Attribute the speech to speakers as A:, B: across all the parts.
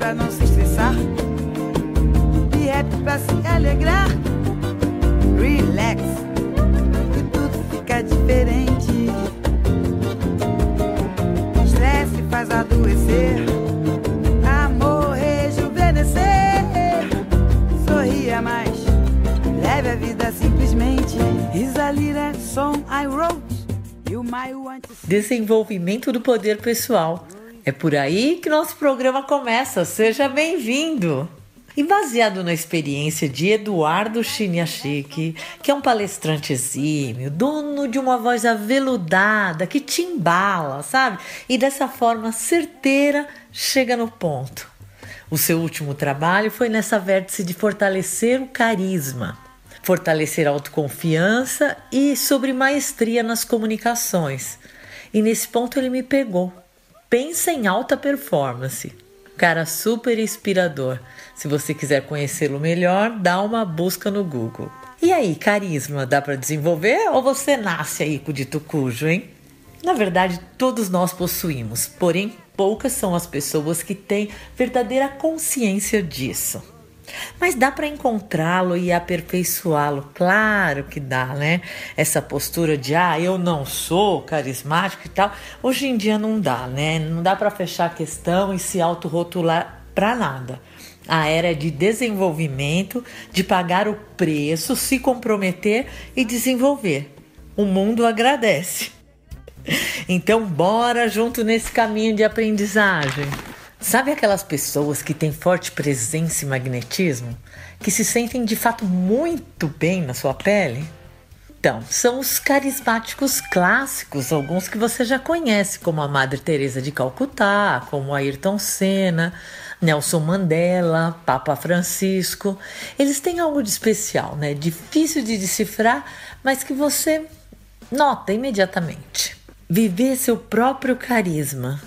A: pra não se estressar. E rap pra se alegrar. Relax, e tudo fica diferente. Estresse faz adoecer. Amor rejuvenescer. Sorria mais, leve a vida simplesmente. Isalira song I wrote.
B: Desenvolvimento do poder pessoal. É por aí que nosso programa começa. Seja bem-vindo! E baseado na experiência de Eduardo Chiniachik, que é um palestrante exímio, dono de uma voz aveludada que te embala, sabe? E dessa forma certeira chega no ponto. O seu último trabalho foi nessa vértice de fortalecer o carisma, fortalecer a autoconfiança e sobre maestria nas comunicações. E nesse ponto ele me pegou. Pensa em alta performance. Cara super inspirador. Se você quiser conhecê-lo melhor, dá uma busca no Google. E aí, carisma, dá para desenvolver ou você nasce aí com o dito cujo, hein? Na verdade, todos nós possuímos, porém, poucas são as pessoas que têm verdadeira consciência disso. Mas dá para encontrá-lo e aperfeiçoá-lo, claro que dá, né? Essa postura de ah, eu não sou carismático e tal, hoje em dia não dá, né? Não dá para fechar a questão e se autorrotular para nada. A era de desenvolvimento, de pagar o preço, se comprometer e desenvolver. O mundo agradece. Então, bora junto nesse caminho de aprendizagem. Sabe aquelas pessoas que têm forte presença e magnetismo? Que se sentem de fato muito bem na sua pele? Então, são os carismáticos clássicos, alguns que você já conhece, como a Madre Teresa de Calcutá, como Ayrton Senna, Nelson Mandela, Papa Francisco. Eles têm algo de especial, né? Difícil de decifrar, mas que você nota imediatamente. Viver seu próprio carisma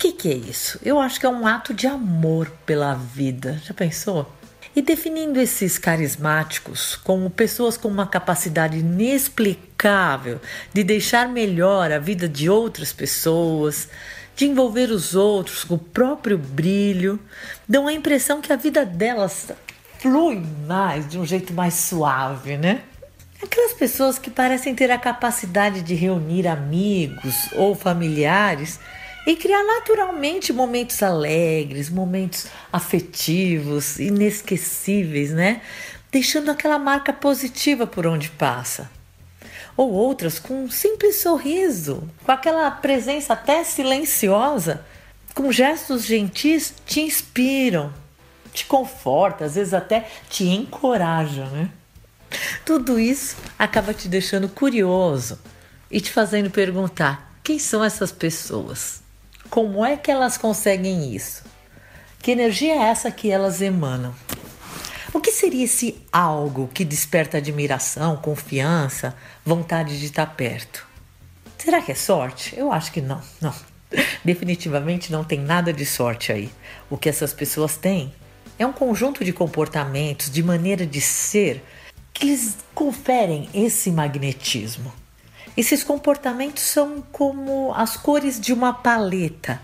B: que, que é isso? Eu acho que é um ato de amor pela vida. Já pensou? E definindo esses carismáticos como pessoas com uma capacidade inexplicável de deixar melhor a vida de outras pessoas, de envolver os outros com o próprio brilho, dão a impressão que a vida delas flui mais, de um jeito mais suave, né? Aquelas pessoas que parecem ter a capacidade de reunir amigos ou familiares e criar naturalmente momentos alegres, momentos afetivos, inesquecíveis, né? Deixando aquela marca positiva por onde passa. Ou outras com um simples sorriso, com aquela presença até silenciosa, com gestos gentis, te inspiram, te confortam, às vezes até te encorajam, né? Tudo isso acaba te deixando curioso e te fazendo perguntar: quem são essas pessoas? Como é que elas conseguem isso? Que energia é essa que elas emanam? O que seria esse algo que desperta admiração, confiança, vontade de estar perto? Será que é sorte? Eu acho que não, não. Definitivamente não tem nada de sorte aí. O que essas pessoas têm é um conjunto de comportamentos, de maneira de ser, que lhes conferem esse magnetismo. Esses comportamentos são como as cores de uma paleta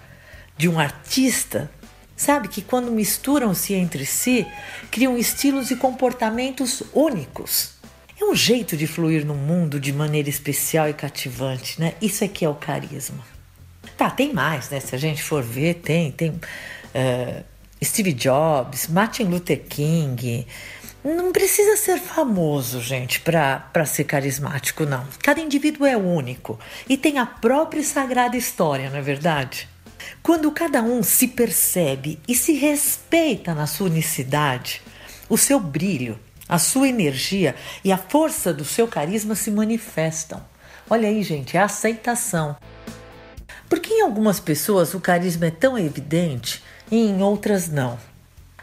B: de um artista, sabe? Que quando misturam-se entre si, criam estilos e comportamentos únicos. É um jeito de fluir no mundo de maneira especial e cativante, né? Isso é que é o carisma. Tá, tem mais, né? Se a gente for ver, tem, tem uh, Steve Jobs, Martin Luther King, não precisa ser famoso, gente, para ser carismático, não. Cada indivíduo é único e tem a própria sagrada história, não é verdade? Quando cada um se percebe e se respeita na sua unicidade, o seu brilho, a sua energia e a força do seu carisma se manifestam. Olha aí, gente, é a aceitação. Porque em algumas pessoas o carisma é tão evidente e em outras não.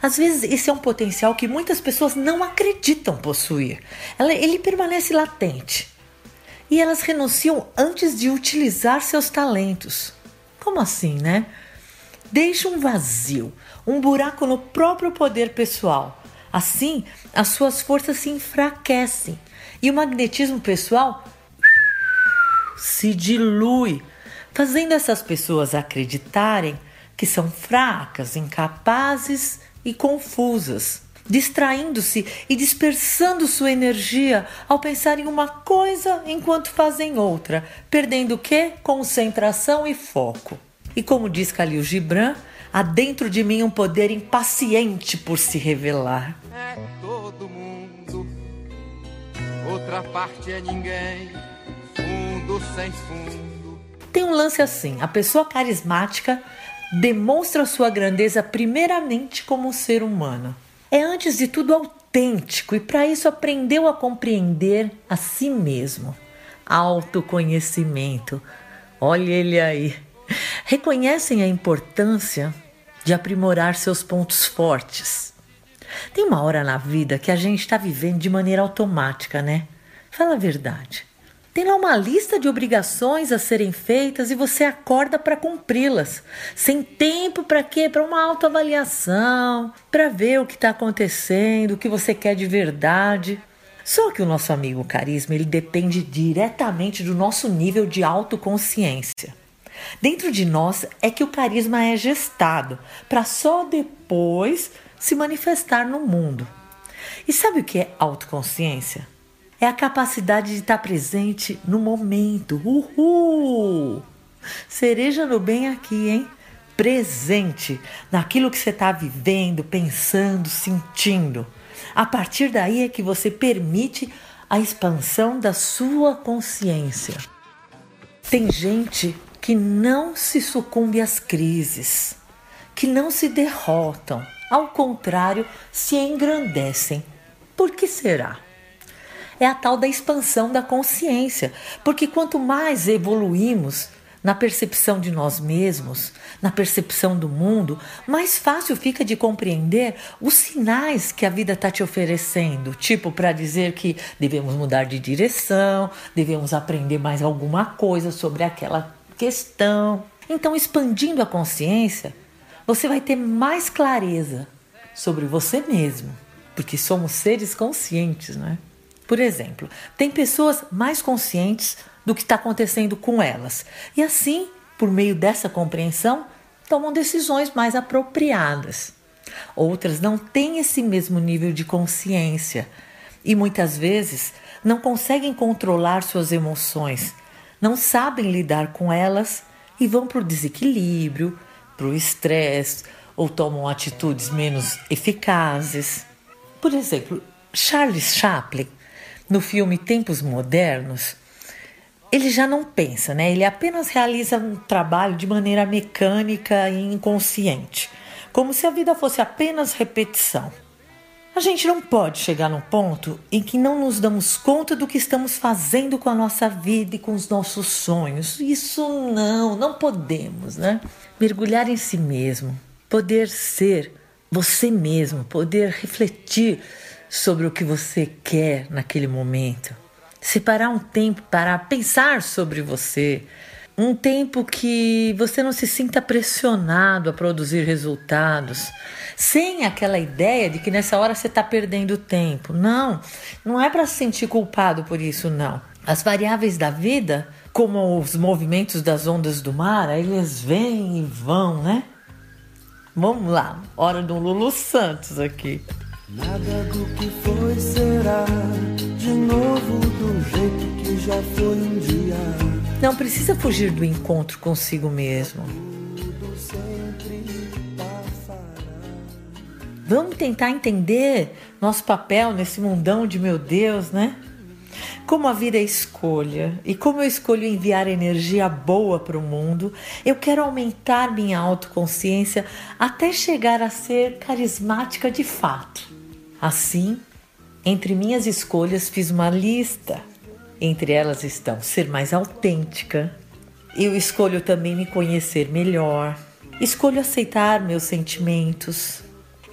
B: Às vezes, esse é um potencial que muitas pessoas não acreditam possuir. ele permanece latente. E elas renunciam antes de utilizar seus talentos. Como assim, né? Deixa um vazio, um buraco no próprio poder pessoal. Assim, as suas forças se enfraquecem e o magnetismo pessoal se dilui, fazendo essas pessoas acreditarem que são fracas, incapazes e confusas, distraindo-se e dispersando sua energia ao pensar em uma coisa enquanto fazem outra, perdendo o quê? Concentração e foco. E como diz Khalil Gibran, há dentro de mim um poder impaciente por se revelar.
C: É todo mundo, outra parte é ninguém, fundo sem fundo.
B: Tem um lance assim: a pessoa carismática demonstra sua grandeza primeiramente como ser humano. É antes de tudo autêntico e para isso aprendeu a compreender a si mesmo. Autoconhecimento. Olha ele aí. Reconhecem a importância de aprimorar seus pontos fortes. Tem uma hora na vida que a gente está vivendo de maneira automática, né? Fala a verdade. Tem lá uma lista de obrigações a serem feitas e você acorda para cumpri-las, sem tempo para quê? Para uma autoavaliação, para ver o que está acontecendo, o que você quer de verdade. Só que o nosso amigo carisma ele depende diretamente do nosso nível de autoconsciência. Dentro de nós é que o carisma é gestado, para só depois se manifestar no mundo. E sabe o que é autoconsciência? É a capacidade de estar presente no momento. Uhul! Cereja no bem aqui, hein? Presente naquilo que você está vivendo, pensando, sentindo. A partir daí é que você permite a expansão da sua consciência. Tem gente que não se sucumbe às crises, que não se derrotam, ao contrário, se engrandecem. Por que será? É a tal da expansão da consciência, porque quanto mais evoluímos na percepção de nós mesmos, na percepção do mundo, mais fácil fica de compreender os sinais que a vida está te oferecendo, tipo para dizer que devemos mudar de direção, devemos aprender mais alguma coisa sobre aquela questão. Então, expandindo a consciência, você vai ter mais clareza sobre você mesmo, porque somos seres conscientes, não é? Por exemplo, tem pessoas mais conscientes do que está acontecendo com elas e, assim, por meio dessa compreensão, tomam decisões mais apropriadas. Outras não têm esse mesmo nível de consciência e muitas vezes não conseguem controlar suas emoções, não sabem lidar com elas e vão para o desequilíbrio, para o estresse ou tomam atitudes menos eficazes. Por exemplo, Charles Chaplin no filme Tempos Modernos, ele já não pensa, né? Ele apenas realiza um trabalho de maneira mecânica e inconsciente, como se a vida fosse apenas repetição. A gente não pode chegar num ponto em que não nos damos conta do que estamos fazendo com a nossa vida e com os nossos sonhos. Isso não, não podemos, né? Mergulhar em si mesmo, poder ser você mesmo, poder refletir sobre o que você quer naquele momento. Separar um tempo para pensar sobre você. Um tempo que você não se sinta pressionado a produzir resultados, sem aquela ideia de que nessa hora você está perdendo tempo. Não, não é para se sentir culpado por isso, não. As variáveis da vida, como os movimentos das ondas do mar, eles vêm e vão, né? Vamos lá, hora do Lulu Santos aqui.
D: Nada do que foi será de novo do jeito que já foi um dia.
B: Não precisa fugir do encontro consigo mesmo. Vamos tentar entender nosso papel nesse mundão de meu Deus, né? Como a vida é escolha e como eu escolho enviar energia boa para o mundo, eu quero aumentar minha autoconsciência até chegar a ser carismática de fato. Assim, entre minhas escolhas fiz uma lista. Entre elas estão ser mais autêntica. Eu escolho também me conhecer melhor. Escolho aceitar meus sentimentos.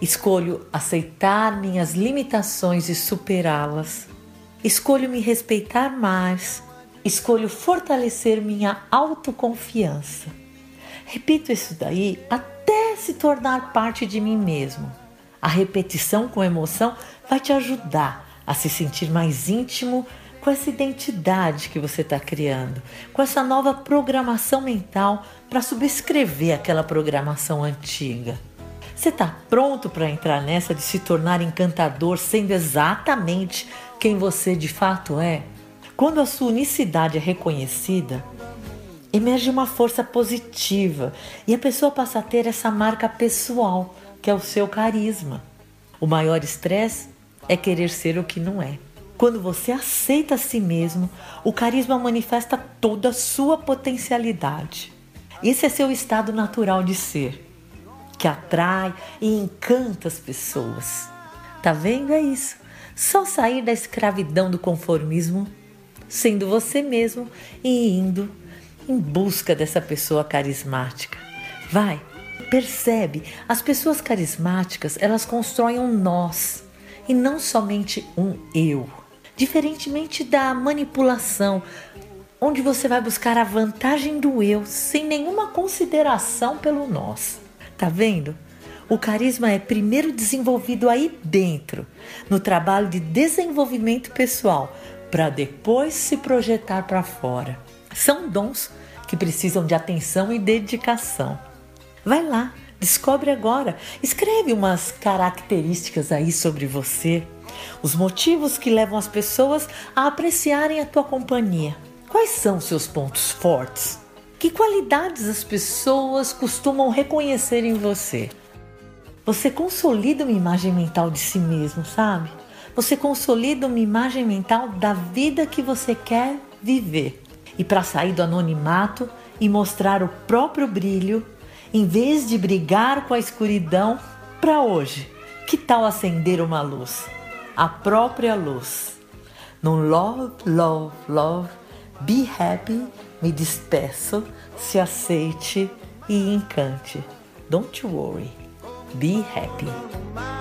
B: Escolho aceitar minhas limitações e superá-las. Escolho me respeitar mais. Escolho fortalecer minha autoconfiança. Repito isso daí até se tornar parte de mim mesmo. A repetição com emoção vai te ajudar a se sentir mais íntimo com essa identidade que você está criando, com essa nova programação mental para subscrever aquela programação antiga. Você está pronto para entrar nessa de se tornar encantador sendo exatamente quem você de fato é? Quando a sua unicidade é reconhecida, emerge uma força positiva e a pessoa passa a ter essa marca pessoal, que é o seu carisma. O maior estresse é querer ser o que não é. Quando você aceita a si mesmo, o carisma manifesta toda a sua potencialidade. Esse é seu estado natural de ser que atrai e encanta as pessoas. Tá vendo? É isso. Só sair da escravidão do conformismo, sendo você mesmo e indo em busca dessa pessoa carismática. Vai, percebe, as pessoas carismáticas, elas constroem um nós e não somente um eu. Diferentemente da manipulação, onde você vai buscar a vantagem do eu sem nenhuma consideração pelo nós. Tá vendo? O carisma é primeiro desenvolvido aí dentro, no trabalho de desenvolvimento pessoal, para depois se projetar para fora. São dons que precisam de atenção e dedicação. Vai lá, descobre agora, escreve umas características aí sobre você, os motivos que levam as pessoas a apreciarem a tua companhia. Quais são seus pontos fortes? Que qualidades as pessoas costumam reconhecer em você? Você consolida uma imagem mental de si mesmo, sabe? Você consolida uma imagem mental da vida que você quer viver. E para sair do anonimato e mostrar o próprio brilho, em vez de brigar com a escuridão, para hoje, que tal acender uma luz? A própria luz. No love, love, love, be happy me despeço, se aceite e encante. Don't worry, be happy.